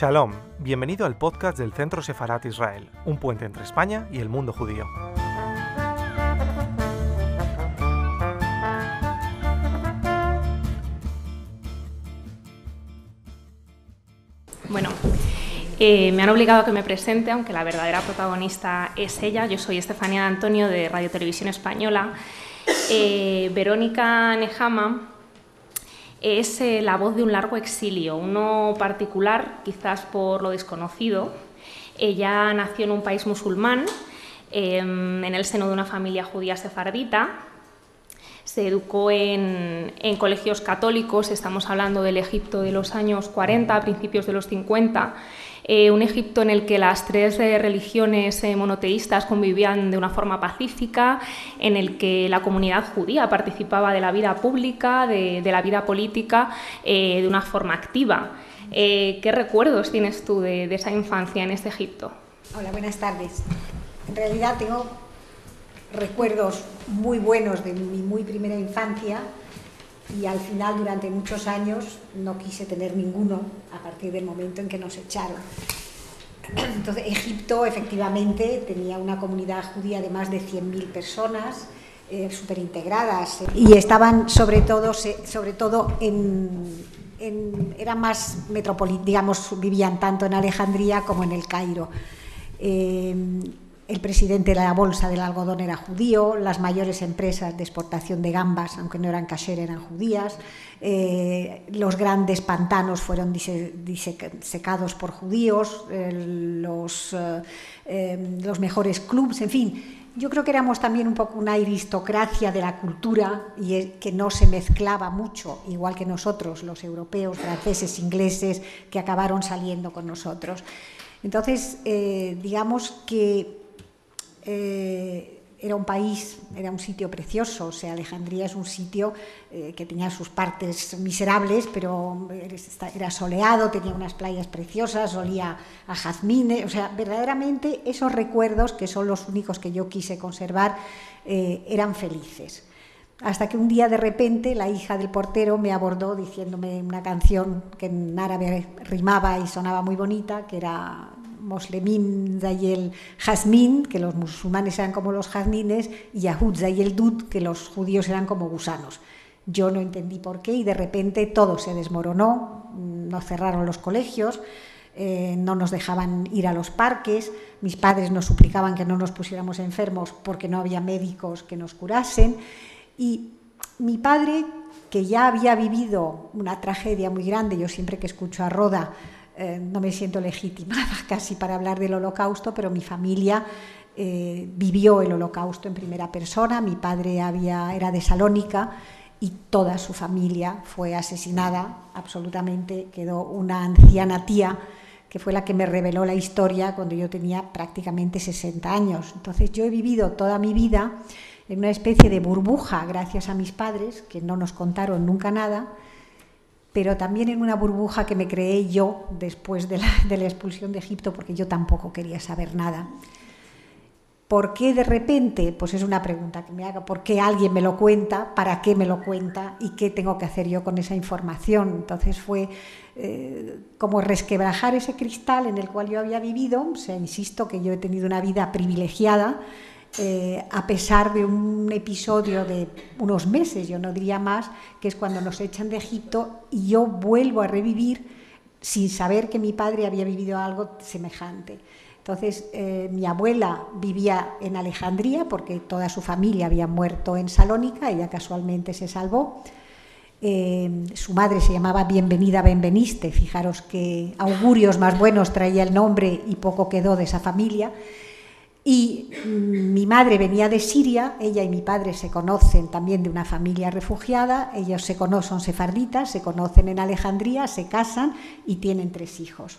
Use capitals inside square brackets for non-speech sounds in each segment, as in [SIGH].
Shalom, bienvenido al podcast del Centro Sefarat Israel, un puente entre España y el mundo judío. Bueno, eh, me han obligado a que me presente, aunque la verdadera protagonista es ella. Yo soy Estefanía Antonio de Radio Televisión Española. Eh, Verónica Nejama es eh, la voz de un largo exilio, uno particular quizás por lo desconocido. Ella nació en un país musulmán, em, en el seno de una familia judía sefardita. Se educó en, en, colegios católicos, estamos hablando del Egipto de los años 40, a principios de los 50, eh, un Egipto en el que las tres eh, religiones eh, monoteístas convivían de una forma pacífica, en el que la comunidad judía participaba de la vida pública, de, la vida política, de una forma activa. ¿Qué recuerdos tienes tú de, de esa infancia en este Egipto? Hola, buenas tardes. En realidad tengo recuerdos muy buenos de mi muy primera infancia y al final durante muchos años no quise tener ninguno a partir del momento en que nos echaron. Entonces, Egipto efectivamente tenía una comunidad judía de más de 100.000 personas, eh, súper integradas, y estaban sobre todo, sobre todo en, en era más metropolitano, digamos, vivían tanto en Alejandría como en el Cairo. Eh, el presidente de la bolsa del algodón era judío, las mayores empresas de exportación de gambas, aunque no eran kasher, eran judías, eh, los grandes pantanos fueron disecados por judíos, los, eh, los mejores clubs, en fin. Yo creo que éramos también un poco una aristocracia de la cultura y que no se mezclaba mucho, igual que nosotros, los europeos, franceses, ingleses, que acabaron saliendo con nosotros. Entonces, eh, digamos que eh, era un país, era un sitio precioso, o sea, Alejandría es un sitio eh, que tenía sus partes miserables, pero era soleado, tenía unas playas preciosas, olía a jazmines, o sea, verdaderamente esos recuerdos, que son los únicos que yo quise conservar, eh, eran felices. Hasta que un día de repente la hija del portero me abordó diciéndome una canción que en árabe rimaba y sonaba muy bonita, que era Moslemim Zayel Jazmín, que los musulmanes eran como los jazmines, y Yahud Zayel Dud, que los judíos eran como gusanos. Yo no entendí por qué y de repente todo se desmoronó, nos cerraron los colegios, eh, no nos dejaban ir a los parques, mis padres nos suplicaban que no nos pusiéramos enfermos porque no había médicos que nos curasen y mi padre, que ya había vivido una tragedia muy grande, yo siempre que escucho a Roda eh, no me siento legitimada [LAUGHS] casi para hablar del holocausto, pero mi familia eh, vivió el holocausto en primera persona. Mi padre había, era de Salónica y toda su familia fue asesinada absolutamente. Quedó una anciana tía que fue la que me reveló la historia cuando yo tenía prácticamente 60 años. Entonces yo he vivido toda mi vida en una especie de burbuja gracias a mis padres, que no nos contaron nunca nada, pero también en una burbuja que me creé yo después de la, expulsión de Egipto, porque yo tampoco quería saber nada. ¿Por qué de repente? Pues es una pregunta que me haga. ¿Por qué alguien me lo cuenta? ¿Para qué me lo cuenta? ¿Y qué tengo que hacer yo con esa información? Entonces fue eh, como resquebrajar ese cristal en el cual yo había vivido. O sea, insisto que yo he tenido una vida privilegiada eh, a pesar de un episodio de unos meses, yo no diría más, que es cuando nos echan de Egipto y yo vuelvo a revivir sin saber que mi padre había vivido algo semejante. Entonces, eh, mi abuela vivía en Alejandría porque toda su familia había muerto en Salónica, ella casualmente se salvó. Eh, su madre se llamaba Bienvenida Benveniste, fijaros que augurios más buenos traía el nombre y poco quedó de esa familia. Y mi madre venía de Siria, ella y mi padre se conocen también de una familia refugiada, ellos se conocen, son sefarditas, se conocen en Alejandría, se casan y tienen tres hijos.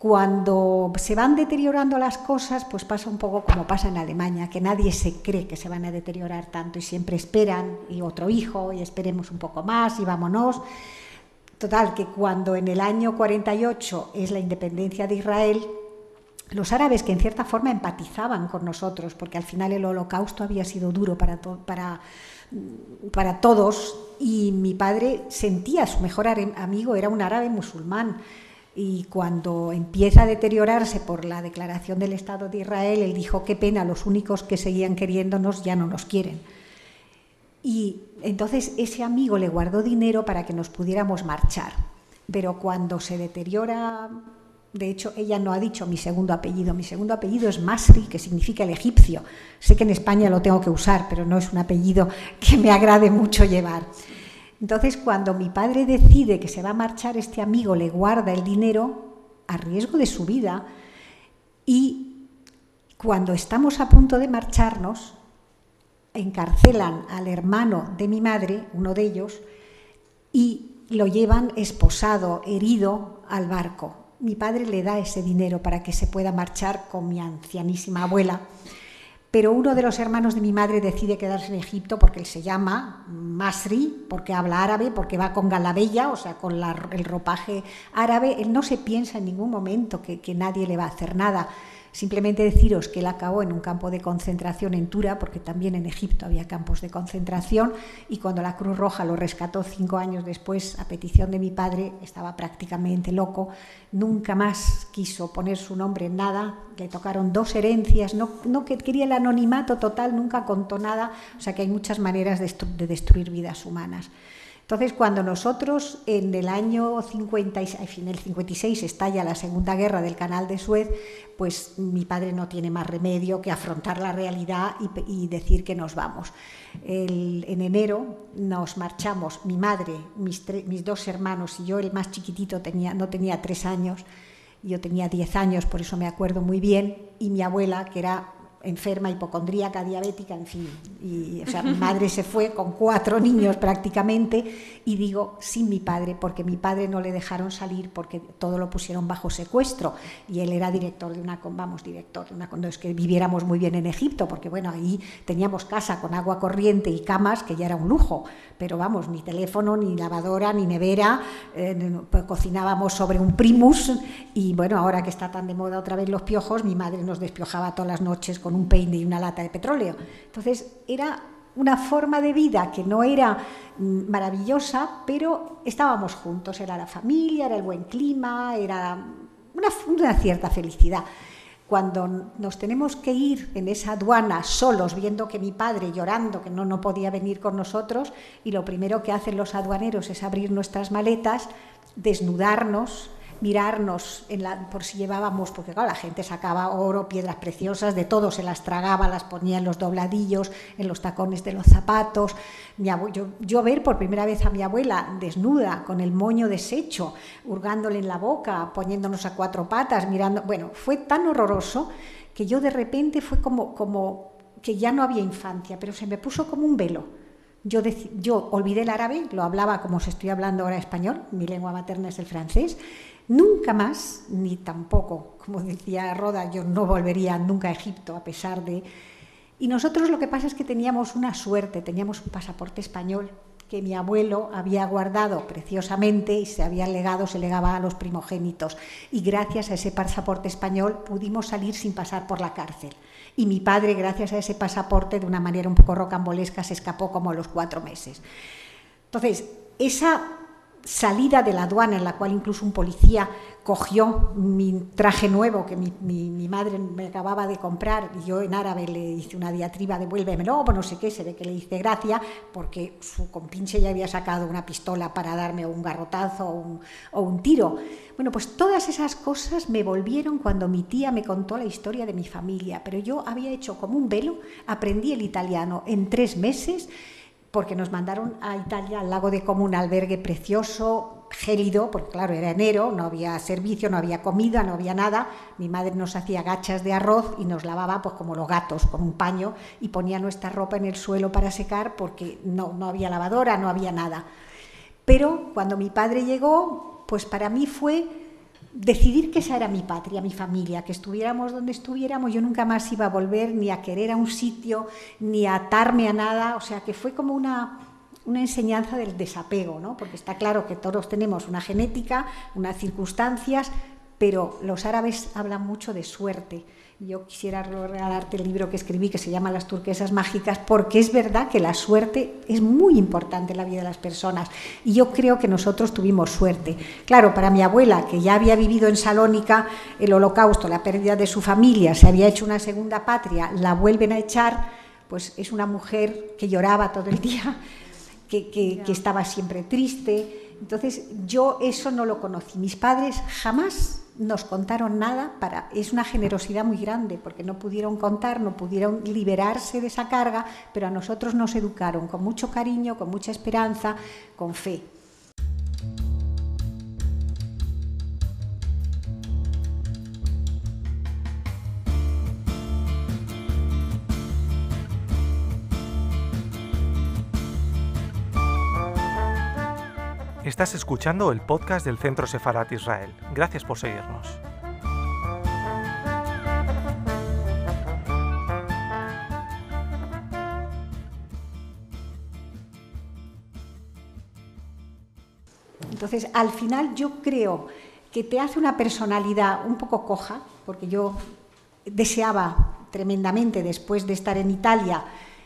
Cuando se van deteriorando las cosas, pues pasa un poco como pasa en Alemania, que nadie se cree que se van a deteriorar tanto y siempre esperan, y otro hijo, y esperemos un poco más, y vámonos. Total, que cuando en el año 48 es la independencia de Israel, los árabes que en cierta forma empatizaban con nosotros, porque al final el holocausto había sido duro para, para, para todos, y mi padre sentía, su mejor amigo era un árabe musulmán, Y cuando empieza a deteriorarse por la declaración del Estado de Israel, él dijo, qué pena, los únicos que seguían queriéndonos ya no nos quieren. Y entonces ese amigo le guardó dinero para que nos pudiéramos marchar. Pero cuando se deteriora, de hecho ella no ha dicho mi segundo apellido, mi segundo apellido es Masri, que significa el egipcio. Sé que en España lo tengo que usar, pero no es un apellido que me agrade mucho llevar. Entonces, cuando mi padre decide que se va a marchar, este amigo le guarda el dinero a riesgo de su vida y cuando estamos a punto de marcharnos, encarcelan al hermano de mi madre, uno de ellos, y lo llevan esposado, herido, al barco. Mi padre le da ese dinero para que se pueda marchar con mi ancianísima abuela pero uno de los hermanos de mi madre decide quedarse en Egipto porque él se llama Masri, porque habla árabe, porque va con galabella, o sea, con el ropaje árabe. Él no se piensa en ningún momento que, que nadie le va a hacer nada. Simplemente deciros que él acabó en un campo de concentración en Tura, porque también en Egipto había campos de concentración, y cuando la Cruz Roja lo rescató cinco años después, a petición de mi padre, estaba prácticamente loco, nunca más quiso poner su nombre en nada, le tocaron dos herencias, no, no que quería el anonimato total, nunca contó nada, o sea que hay muchas maneras de destruir vidas humanas. Entonces, cuando nosotros en el año 56, en el 56 estalla la Segunda Guerra del Canal de Suez, pues mi padre no tiene más remedio que afrontar la realidad y, decir que nos vamos. en enero nos marchamos, mi madre, mis, dos hermanos y yo, el más chiquitito tenía, no tenía tres años, yo tenía diez años, por eso me acuerdo muy bien, y mi abuela, que era enferma, hipocondríaca, diabética, en fin. Y, o sea, mi madre se fue con cuatro niños prácticamente. Y digo, sin mi padre, porque mi padre no le dejaron salir porque todo lo pusieron bajo secuestro. Y él era director de una, vamos, director de una, no es que viviéramos muy bien en Egipto, porque bueno, ahí teníamos casa con agua corriente y camas, que ya era un lujo, pero vamos, ni teléfono, ni lavadora, ni nevera, eh, pues cocinábamos sobre un primus. Y bueno, ahora que está tan de moda otra vez los piojos, mi madre nos despiojaba todas las noches con un peine y una lata de petróleo. Entonces era una forma de vida que no era mm, maravillosa, pero estábamos juntos, era la familia, era el buen clima, era una, una, cierta felicidad. Cuando nos tenemos que ir en esa aduana solos, viendo que mi padre llorando, que no, no podía venir con nosotros, y lo primero que hacen los aduaneros es abrir nuestras maletas, desnudarnos, mirarnos en la, por si llevábamos, porque claro, la gente sacaba oro, piedras preciosas, de todo, se las tragaba, las ponía en los dobladillos, en los tacones de los zapatos. Yo, yo, ver por primera vez a mi abuela desnuda, con el moño deshecho, hurgándole en la boca, poniéndonos a cuatro patas, mirando, bueno, fue tan horroroso que yo de repente fue como, como que ya no había infancia, pero se me puso como un velo. Yo, olvidé el árabe, lo hablaba como se estoy hablando ahora español, mi lengua materna es el francés, Nunca más, ni tampoco, como decía Roda, yo no volvería nunca a Egipto a pesar de... Y nosotros lo que pasa es que teníamos una suerte, teníamos un pasaporte español que mi abuelo había guardado preciosamente y se había legado, se legaba a los primogénitos. Y gracias a ese pasaporte español pudimos salir sin pasar por la cárcel. Y mi padre, gracias a ese pasaporte, de una manera un poco rocambolesca, se escapó como a los cuatro meses. Entonces, esa salida de la aduana en la cual incluso un policía cogió mi traje nuevo que mi, madre me acababa de comprar y yo en árabe le hice una diatriba devuélvemelo, no sé qué, se ve que le hice gracia porque su compinche ya había sacado una pistola para darme un garrotazo o un, o un tiro. Bueno, pues todas esas cosas me volvieron cuando mi tía me contó la historia de mi familia, pero yo había hecho como un velo, aprendí el italiano en tres meses porque nos mandaron a Italia, al lago de Como, un albergue precioso, gélido, porque claro, era enero, no había servicio, no había comida, no había nada. Mi madre nos hacía gachas de arroz y nos lavaba pues como los gatos, con un paño, y ponía nuestra ropa en el suelo para secar porque no, no había lavadora, no había nada. Pero cuando mi padre llegó, pues para mí fue decidir que esa era mi patria, mi familia, que estuviéramos donde estuviéramos, yo nunca más iba a volver ni a querer a un sitio, ni a atarme a nada, o sea que fue como una, una enseñanza del desapego, ¿no? porque está claro que todos tenemos una genética, unas circunstancias, pero los árabes hablan mucho de suerte. Yo quisiera regalarte el libro que escribí que se llama Las turquesas mágicas, porque es verdad que la suerte es muy importante en la vida de las personas. Y yo creo que nosotros tuvimos suerte. Claro, para mi abuela, que ya había vivido en Salónica el holocausto, la pérdida de su familia, se había hecho una segunda patria, la vuelven a echar, pues es una mujer que lloraba todo el día, [LAUGHS] que, que estaba siempre triste. Entonces yo eso no lo conocí. Mis padres jamás nos contaron nada para es una generosidad muy grande porque no pudieron contar, no pudieron liberarse de esa carga, pero a nosotros nos educaron con mucho cariño, con mucha esperanza, con fe. Estás escuchando el podcast del Centro Sefarat Israel. Gracias por seguirnos. Entonces, al final yo creo que te hace una personalidad un poco coja, porque yo deseaba tremendamente después de estar en Italia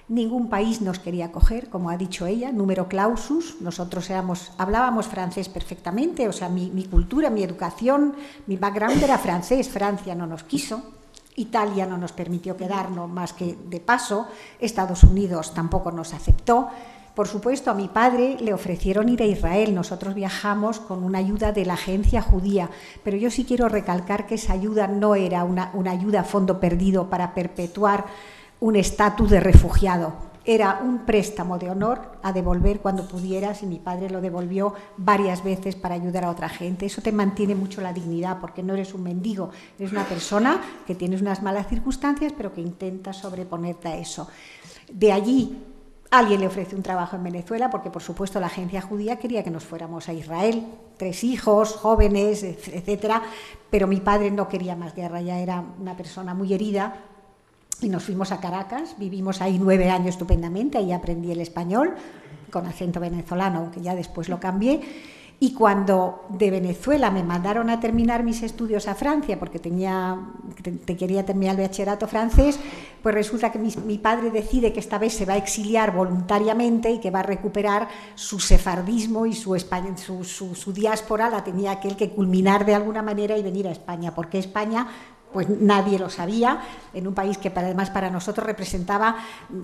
Ningún país nos quería coger, como ha dicho ella, número clausus. Nosotros éramos, hablábamos francés perfectamente, o sea, mi, cultura, mi educación, mi background era francés. Francia no nos quiso, Italia no nos permitió quedarnos más que de paso, Estados Unidos tampoco nos aceptó. Por supuesto, a mi padre le ofrecieron ir a Israel. Nosotros viajamos con una ayuda de la agencia judía, pero yo sí quiero recalcar que esa ayuda no era una, una ayuda a fondo perdido para perpetuar un estatus de refugiado. Era un préstamo de honor a devolver cuando pudieras y mi padre lo devolvió varias veces para ayudar a otra gente. Eso te mantiene mucho la dignidad porque no eres un mendigo, eres una persona que tienes unas malas circunstancias pero que intenta sobreponerte a eso. De allí alguien le ofrece un trabajo en Venezuela porque por supuesto la agencia judía quería que nos fuéramos a Israel, tres hijos, jóvenes, etcétera, pero mi padre no quería más guerra, ya era una persona muy herida y nos fuimos a Caracas, vivimos ahí nueve años estupendamente, ahí aprendí el español con acento venezolano, aunque ya después lo cambié. Y cuando de Venezuela me mandaron a terminar mis estudios a Francia, porque tenía, te, quería terminar el bachillerato francés, pues resulta que mi, padre decide que esta vez se va a exiliar voluntariamente y que va a recuperar su sefardismo y su, su, su, su diáspora, la tenía aquel que culminar de alguna manera y venir a España, porque España pues nadie lo sabía, en un país que además para nosotros representaba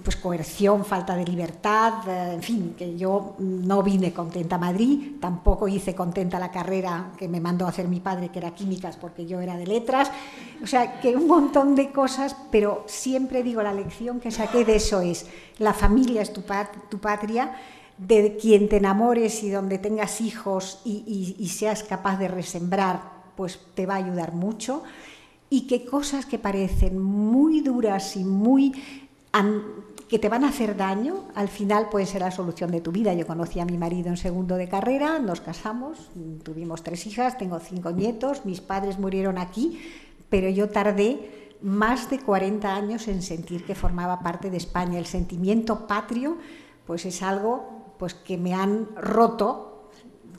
pues coerción, falta de libertad, eh, en fin, que yo no vine contenta a Madrid, tampoco hice contenta la carrera que me mandó a hacer mi padre, que era químicas, porque yo era de letras, o sea, que un montón de cosas, pero siempre digo, la lección que saqué de eso es, la familia es tu, patria, de quien te enamores y donde tengas hijos y seas capaz de resembrar, pues te va a ayudar mucho y que cosas que parecen muy duras y muy que te van a hacer daño, al final pueden ser la solución de tu vida. Yo conocí a mi marido en segundo de carrera, nos casamos, tuvimos tres hijas, tengo cinco nietos, mis padres murieron aquí, pero yo tardé más de 40 años en sentir que formaba parte de España. El sentimiento patrio, pues es algo pues que me han roto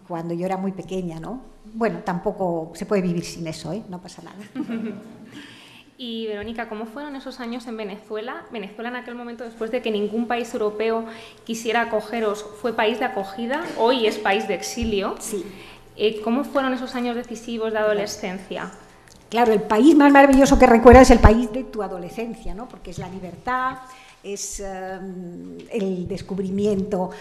cuando yo era muy pequeña, ¿no? Bueno, tampoco se puede vivir sin eso, ¿eh? no pasa nada. [LAUGHS] Y Verónica, ¿cómo fueron esos años en Venezuela? Venezuela en aquel momento, después de que ningún país europeo quisiera acogeros, fue país de acogida, hoy es país de exilio. Sí. Eh, ¿Cómo fueron esos años decisivos de adolescencia? Claro, el país más maravilloso que recuerdas es el país de tu adolescencia, ¿no? Porque es la libertad, es em, el descubrimiento.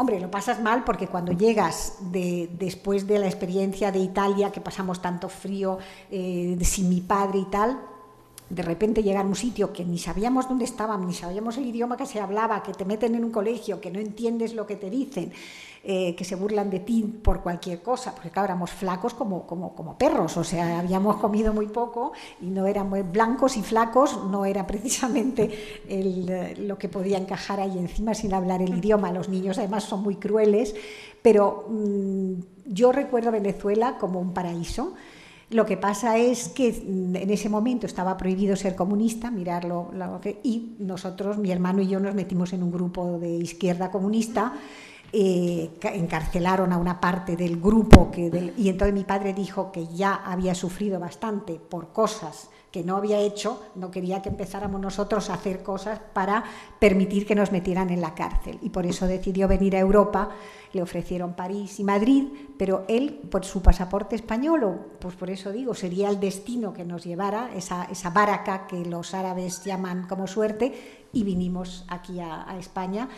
Hombre, lo pasas mal porque cuando llegas de, después de la experiencia de Italia, que pasamos tanto frío eh, sin mi padre y tal, de repente llegar a un sitio que ni sabíamos dónde estábamos, ni sabíamos el idioma que se hablaba, que te meten en un colegio, que no entiendes lo que te dicen, eh, que se burlan de ti por cualquier cosa, porque claro, éramos flacos como, como, como perros, o sea, habíamos comido muy poco y no éramos blancos y flacos, no era precisamente lo que podía encajar ahí encima sin hablar el idioma. Los niños además son muy crueles, pero mm, yo recuerdo Venezuela como un paraíso. Lo que pasa es que mm, en ese momento estaba prohibido ser comunista, mirarlo, y nosotros, mi hermano y yo, nos metimos en un grupo de izquierda comunista eh, encarcelaron a una parte del grupo que y entonces mi padre dijo que ya había sufrido bastante por cosas que no había hecho, no quería que empezáramos nosotros a hacer cosas para permitir que nos metieran en la cárcel. Y por eso decidió venir a Europa, le ofrecieron París y Madrid, pero él, por su pasaporte español, pues por eso digo, sería el destino que nos llevara, esa, esa baraca que los árabes llaman como suerte, y vinimos aquí a, a España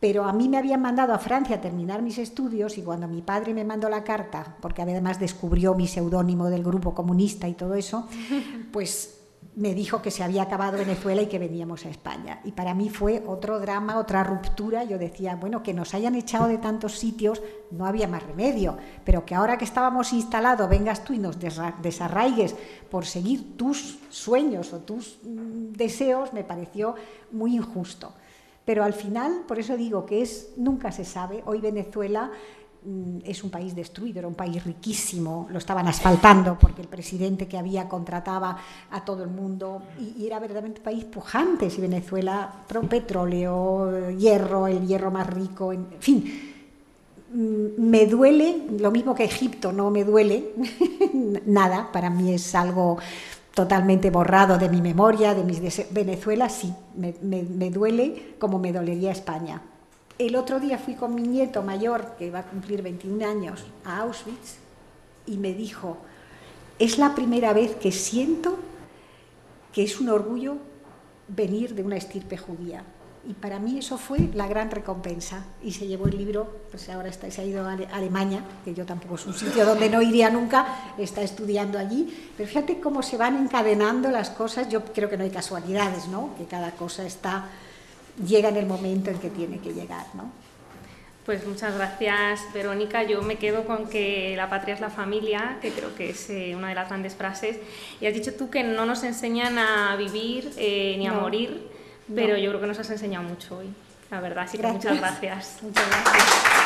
pero a mí me habían mandado a Francia a terminar mis estudios y cuando mi padre me mandó la carta, porque además descubrió mi seudónimo del grupo comunista y todo eso, [LAUGHS] pues me dijo que se había acabado Venezuela y que veníamos a España. Y para mí fue otro drama, otra ruptura. Yo decía, bueno, que nos hayan echado de tantos sitios, no había más remedio, pero que ahora que estábamos instalados, vengas tú y nos desarraigues por seguir tus sueños o tus mm, deseos, me pareció muy injusto. Pero al final, por eso digo que es, nunca se sabe, hoy Venezuela mm, es un país destruido, era un país riquísimo, lo estaban asfaltando porque el presidente que había contrataba a todo el mundo y, era verdaderamente un país pujante, si Venezuela, petróleo, hierro, el hierro más rico, en fin. Mm, me duele, lo mismo que Egipto no me duele, [LAUGHS] nada, para mí es algo totalmente borrado de mi memoria, de mis Venezuela, sí, me, duele como me dolería España. El otro día fui con mi nieto mayor, que va a cumplir 21 años, a Auschwitz, y me dijo, es la primera vez que siento que es un orgullo venir de una estirpe judía. Y para mí eso fue la gran recompensa. Y se llevó el libro, pues ahora está, se ha ido a Alemania, que yo tampoco es un sitio donde no iría nunca, está estudiando allí. Pero fíjate cómo se van encadenando las cosas. Yo creo que no hay casualidades, ¿no? Que cada cosa está, llega en el momento en que tiene que llegar, ¿no? Pues muchas gracias, Verónica. Yo me quedo con que la patria es la familia, que creo que es eh, una de las grandes frases. Y has dicho tú que no nos enseñan a vivir eh, ni a morir pero yo creo que nos has enseñado mucho hoy, la verdad, así que muchas gracias. Muchas gracias.